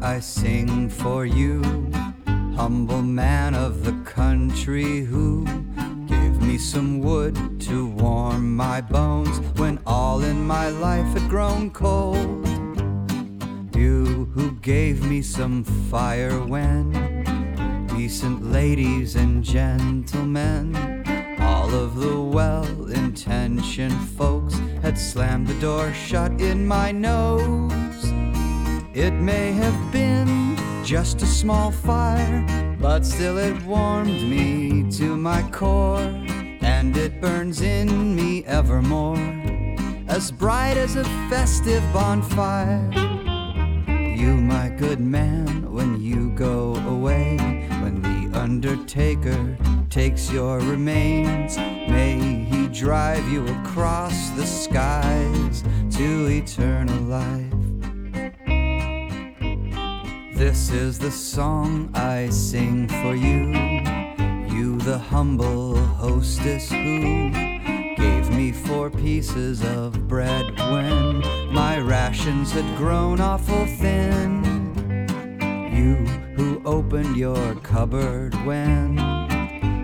I sing for you, humble man of the country who gave me some wood to warm my bones when all in my life had grown cold. You who gave me some fire when decent ladies and gentlemen, all of the well intentioned folks had slammed the door shut in my nose. It may have been just a small fire, but still it warmed me to my core, and it burns in me evermore, as bright as a festive bonfire. You, my good man, when you go away, when the undertaker takes your remains, may he drive you across the skies to eternal life. This is the song I sing for you, you, the humble hostess who gave me four pieces of bread when my rations had grown awful thin. You who opened your cupboard when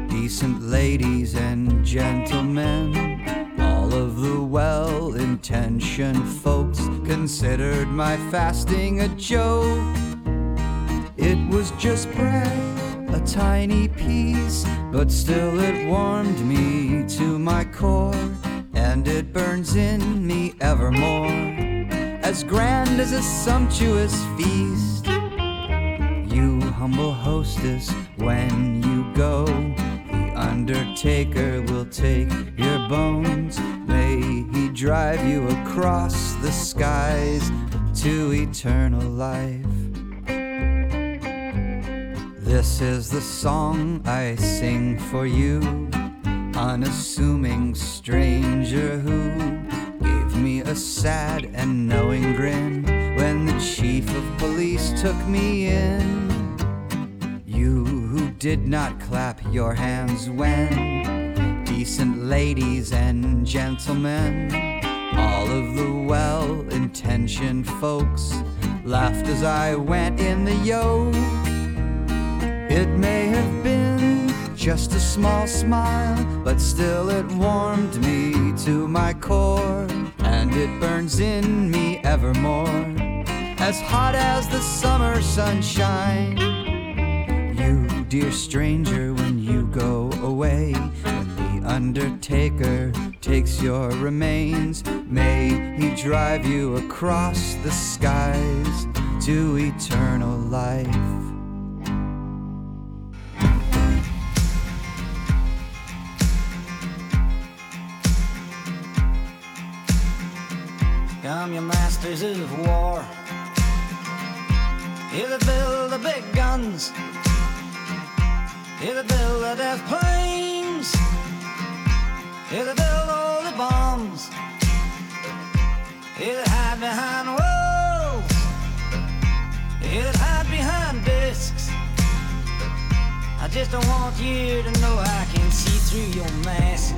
decent ladies and gentlemen, all of the well intentioned folks considered my fasting a joke. It was just bread, a tiny piece, but still it warmed me to my core, and it burns in me evermore, as grand as a sumptuous feast. You humble hostess, when you go, the undertaker will take your bones. May he drive you across the skies to eternal life. This is the song I sing for you, unassuming stranger who gave me a sad and knowing grin when the chief of police took me in. You who did not clap your hands when decent ladies and gentlemen, all of the well intentioned folks, laughed as I went in the yoke. It may have been just a small smile, but still it warmed me to my core, and it burns in me evermore, as hot as the summer sunshine. You, dear stranger, when you go away, when the undertaker takes your remains, may he drive you across the skies to eternal life. Come, you masters of war. You that build the big guns. You that build the death planes. You that build all the bombs. You that hide behind walls. You that hide behind discs. I just don't want you to know I can see through your mask.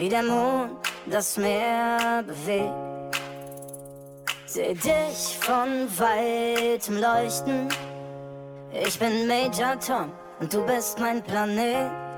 wie der Mond das Meer bewegt. Seh dich von weitem leuchten. Ich bin Major Tom und du bist mein Planet.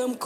Yow nga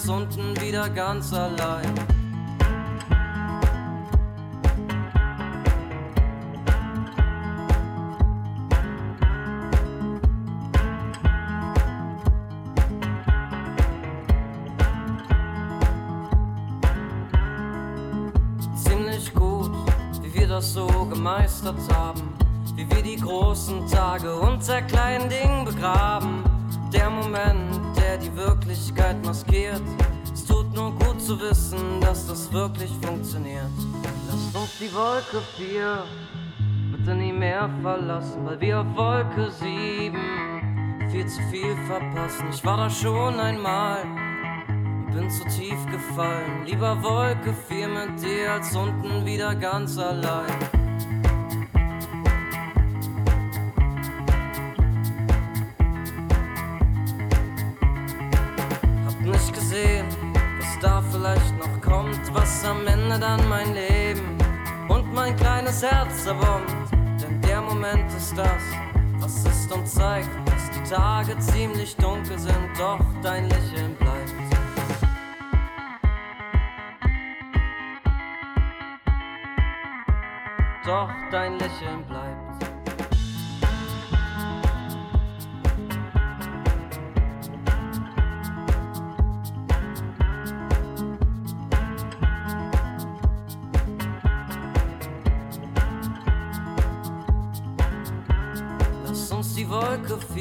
ganz unten wieder ganz allein. Wolke 4 bitte nie mehr verlassen, weil wir auf Wolke 7 viel zu viel verpassen. Ich war da schon einmal und bin zu tief gefallen. Lieber Wolke 4 mit dir als unten wieder ganz allein. vielleicht noch kommt, was am Ende dann mein Leben das Herz erwummt, denn der Moment ist das, was ist und zeigt, dass die Tage ziemlich dunkel sind, doch dein Lächeln bleibt. Doch dein Lächeln bleibt.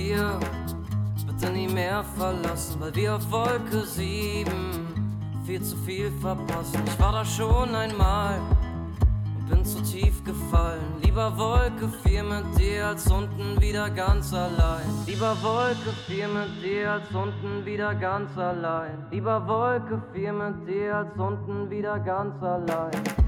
dir bitte nie mehr verlassen, weil wir auf Wolke 7 viel zu viel verpassen. Ich war da schon einmal und bin zu tief gefallen. Lieber Wolke 4 mit dir als unten wieder ganz allein. Lieber Wolke 4 mit dir als unten wieder ganz allein. Lieber Wolke 4 mit dir als unten wieder ganz allein.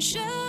Schönen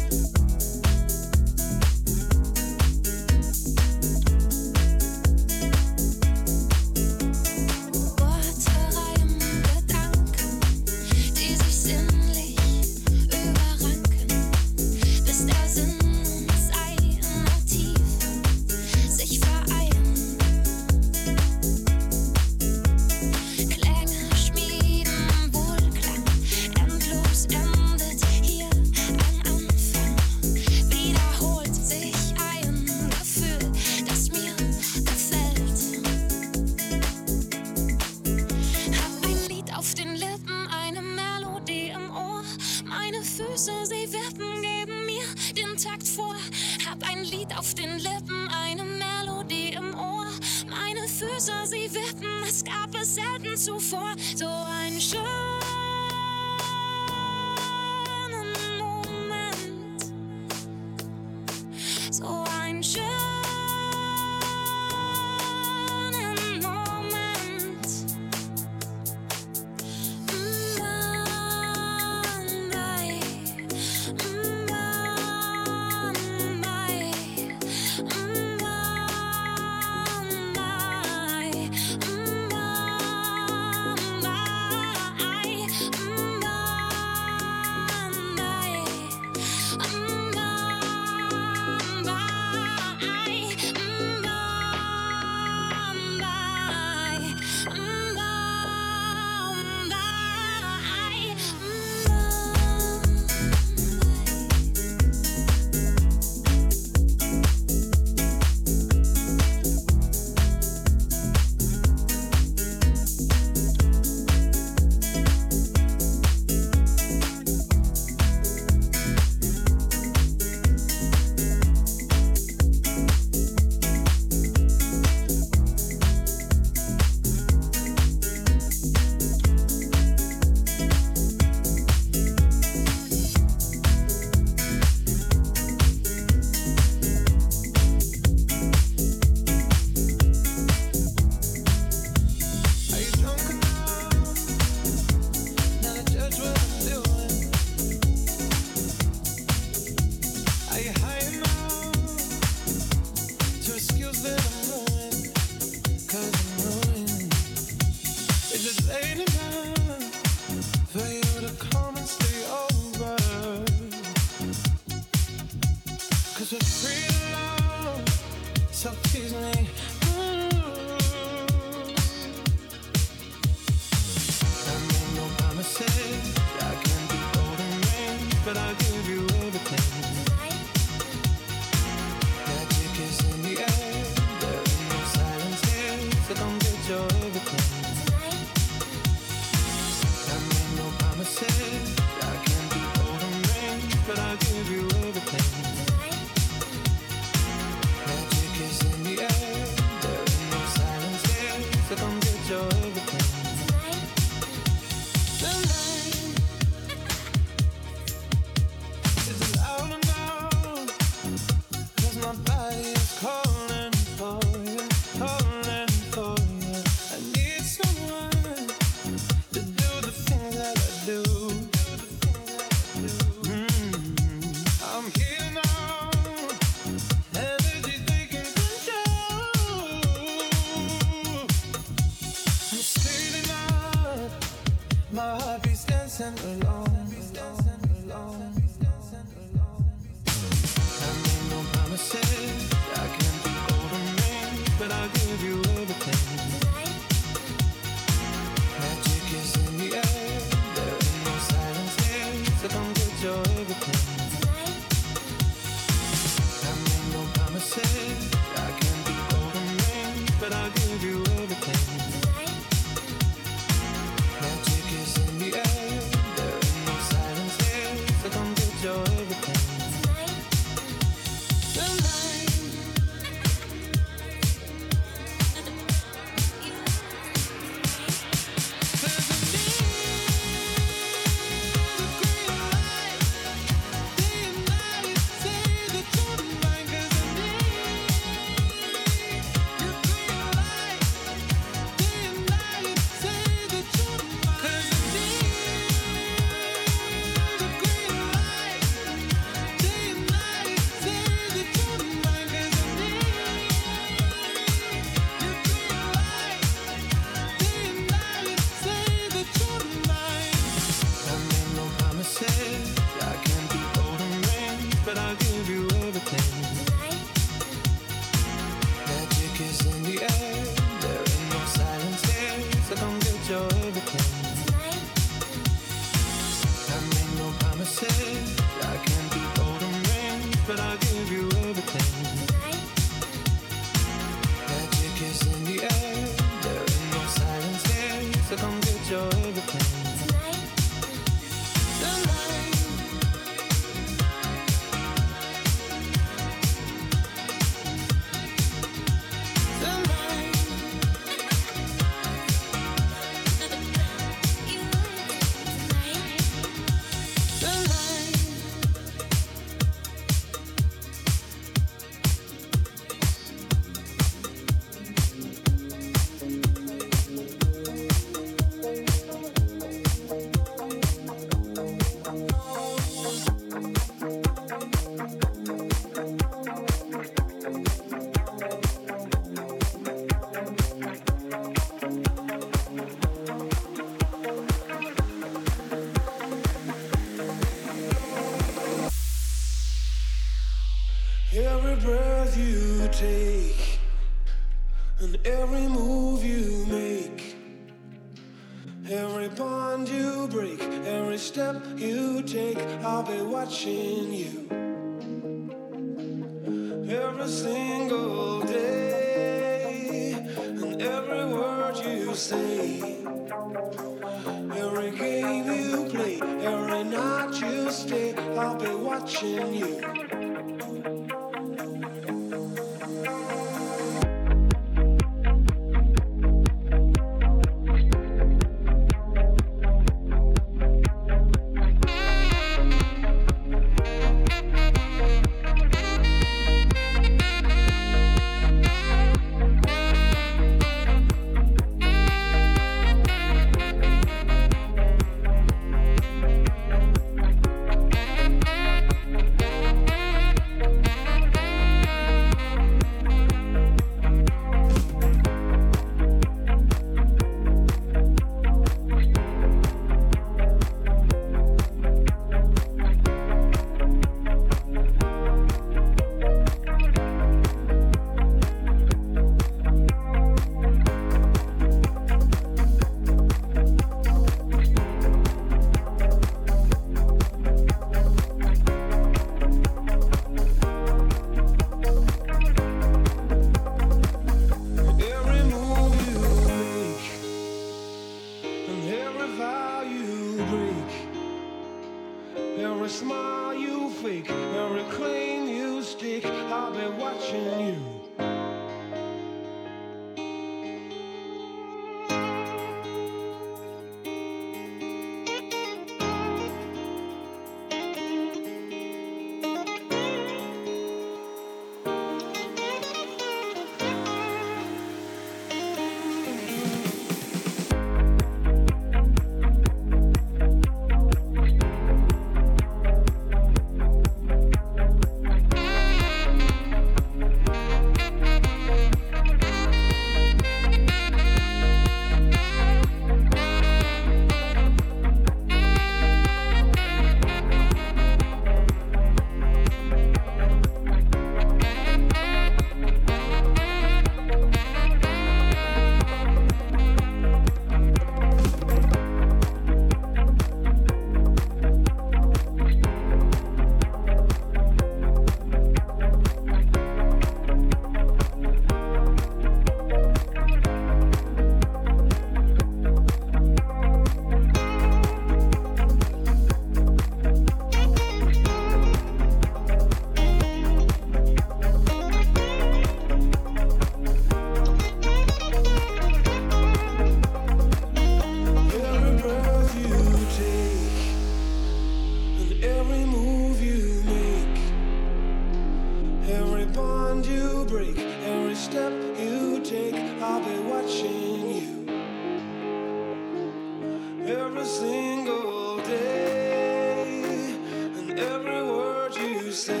every word you say,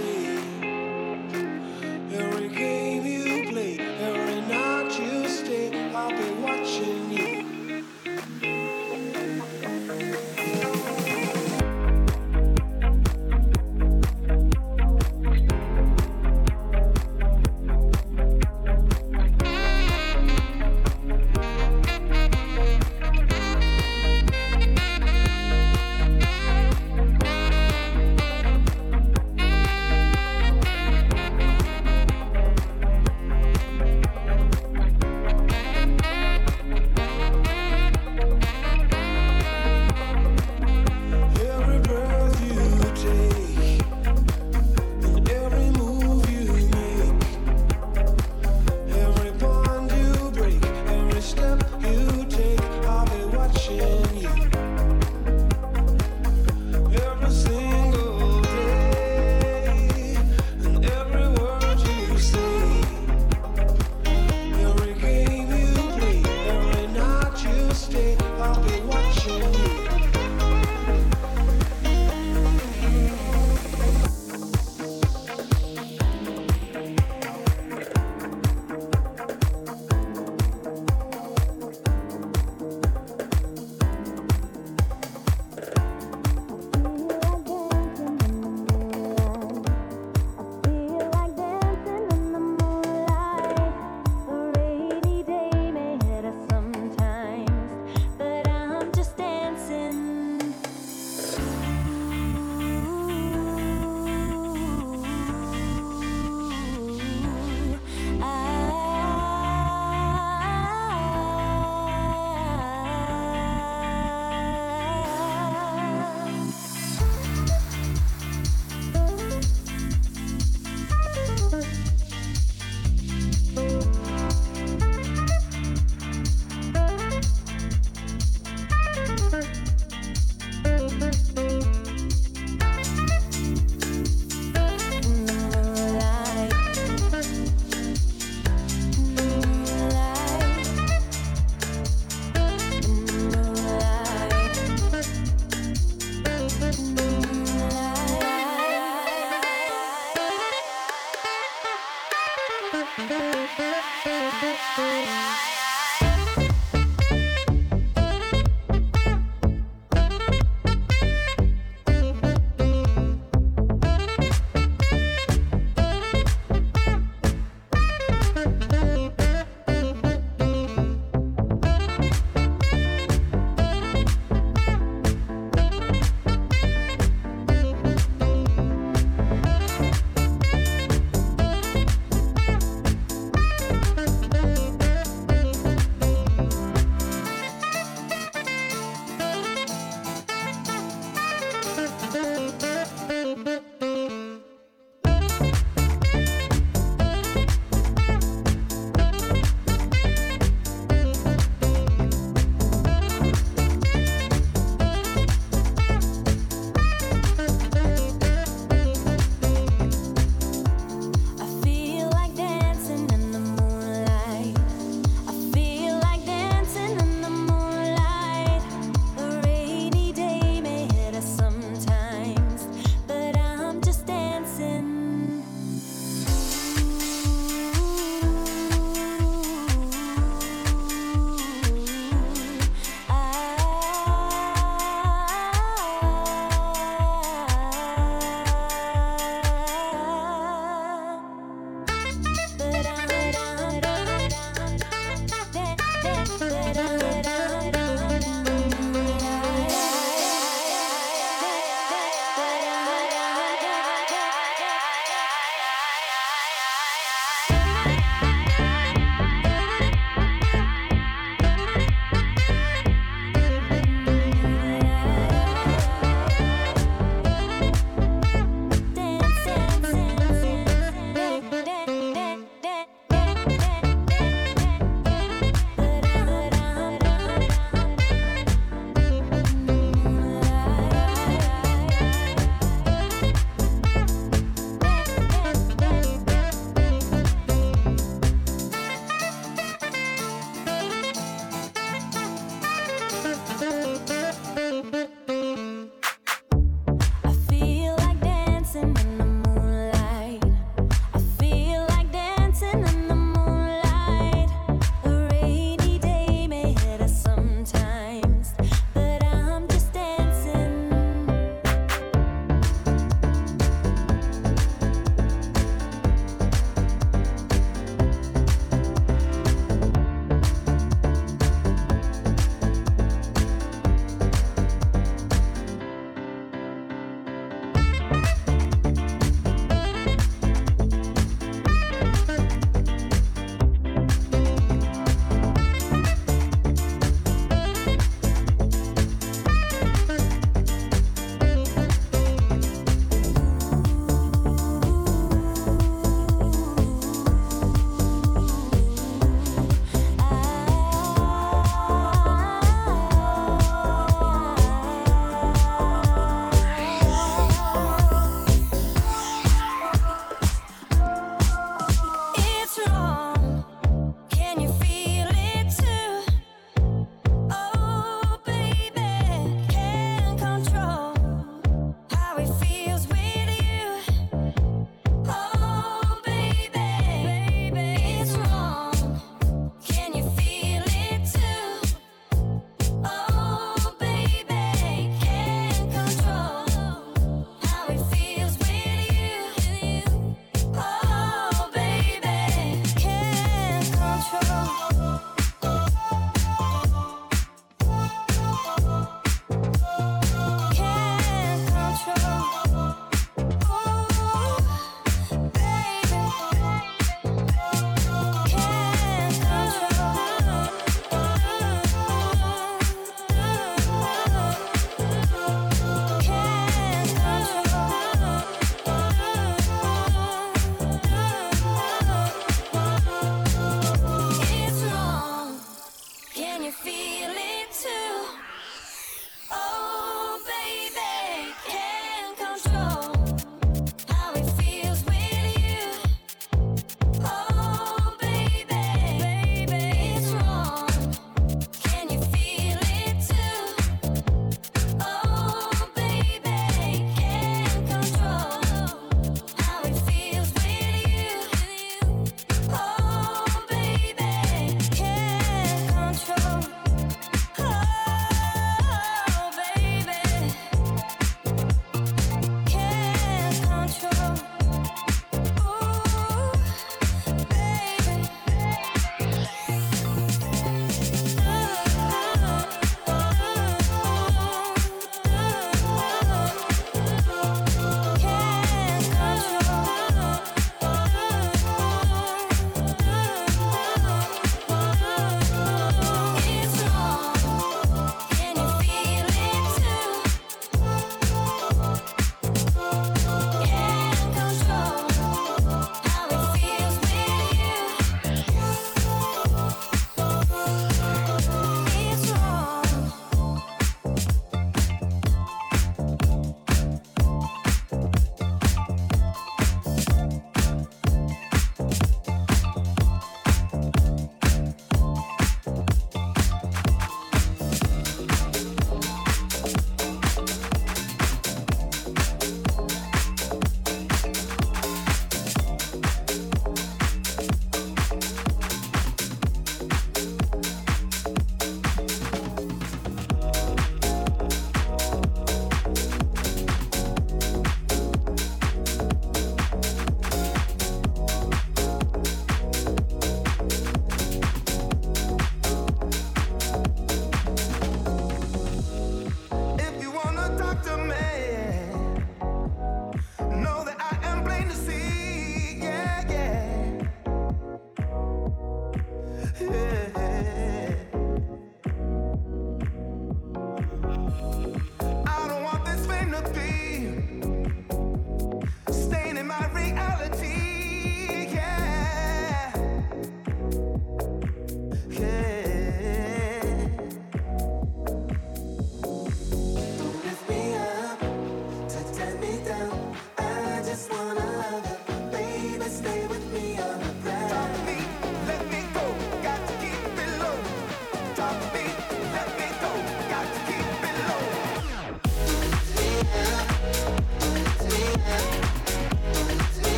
Bye.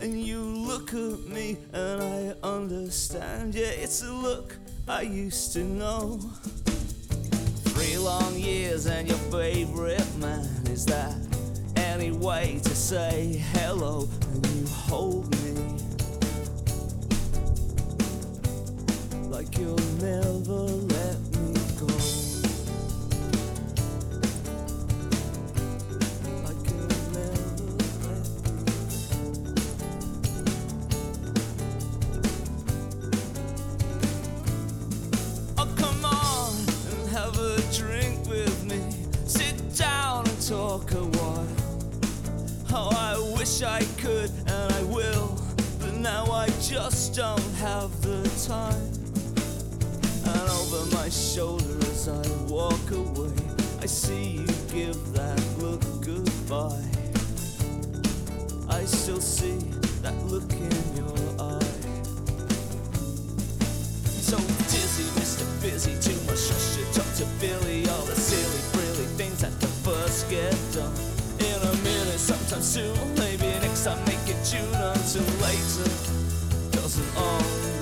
And you look at me and I understand. Yeah, it's a look I used to know. Three long years and your favorite man. Is that any way to say hello? And you hold me like you'll never let wish I could and I will, but now I just don't have the time. And over my shoulder as I walk away, I see you give that look goodbye. I still see that look in your eye. So dizzy, Mr. Busy, too much rush to talk to Billy. All the silly, frilly things that the first get done. In a minute, sometime soon, maybe time make it June until later. Doesn't always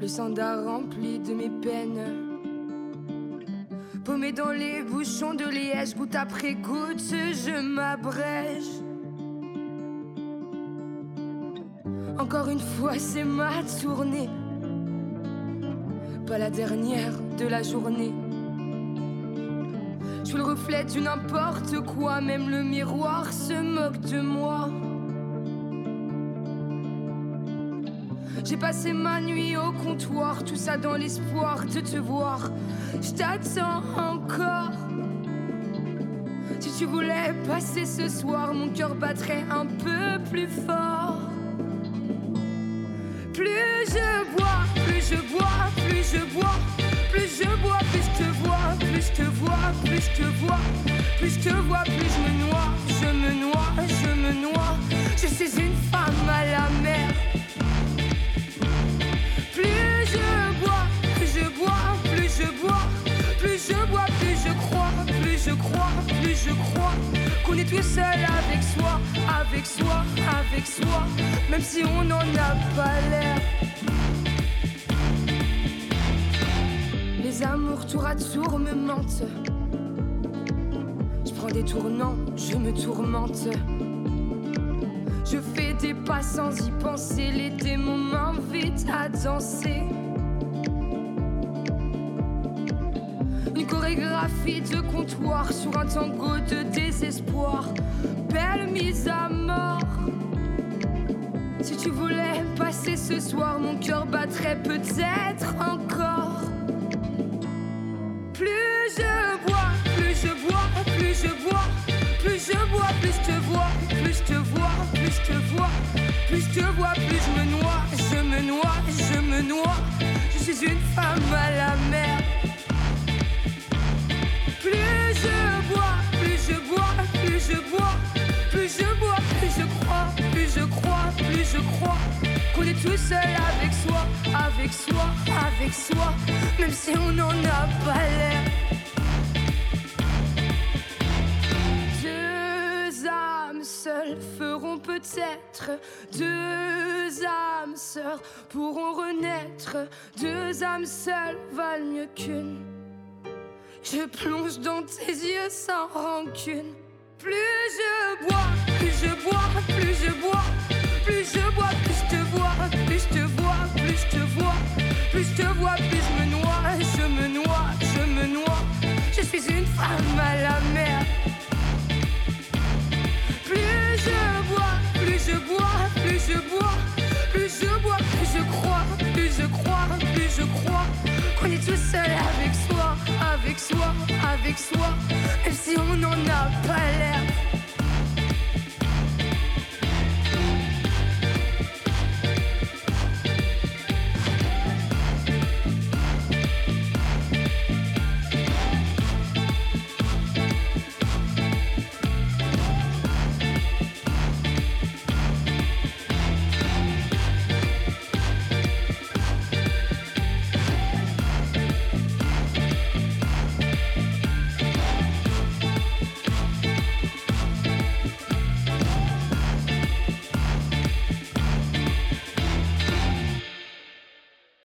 Le sandar rempli de mes peines. Paumé dans les bouchons de liège, goutte après goutte, je m'abrège. Encore une fois, c'est ma tournée. Pas la dernière de la journée. Je suis le reflet du n'importe quoi, même le miroir se moque de moi. J'ai passé ma nuit au comptoir, tout ça dans l'espoir de te voir. Je t'attends encore. Si tu voulais passer ce soir, mon cœur battrait un peu plus fort. Plus je bois, plus je bois, plus je bois, plus je bois, plus je te vois, plus je te vois, plus je te vois, plus je te vois, plus je me noie, je me noie, je me noie. Je suis une femme à la mer. Je bois, plus je bois, plus je bois, plus je bois, plus je crois, plus je crois, plus je crois qu'on est tout seul avec soi, avec soi, avec soi, même si on n'en a pas l'air. Les amours tour à tour me mentent. Je prends des tournants, je me tourmente. Je fais des pas sans y penser, les démons m'invitent à danser. Une chorégraphie de comptoir sur un tango de désespoir. Belle mise à mort. Si tu voulais passer ce soir, mon cœur battrait peut-être encore. Plus je te vois, plus je me noie, je me noie, je me noie. Je suis une femme à la mer. Plus je bois, plus je bois, plus je bois, plus je bois, plus je crois, plus je crois, plus je crois qu'on est tout seul avec soi, avec soi, avec soi, même si on n'en a pas l'air. Peut-être deux âmes sœurs pourront renaître. Deux âmes seules valent mieux qu'une. Je plonge dans tes yeux sans rancune. Plus je bois, plus je bois, plus je bois, plus je bois, plus je te vois, plus je te vois, plus je te vois, plus je te vois, plus je me noie, je me noie, je me noie. Je suis une femme à la mer. je bois, plus je bois, plus je crois, plus je crois, plus je crois qu'on est tout seul avec soi, avec soi, avec soi, même si on n'en a pas l'air.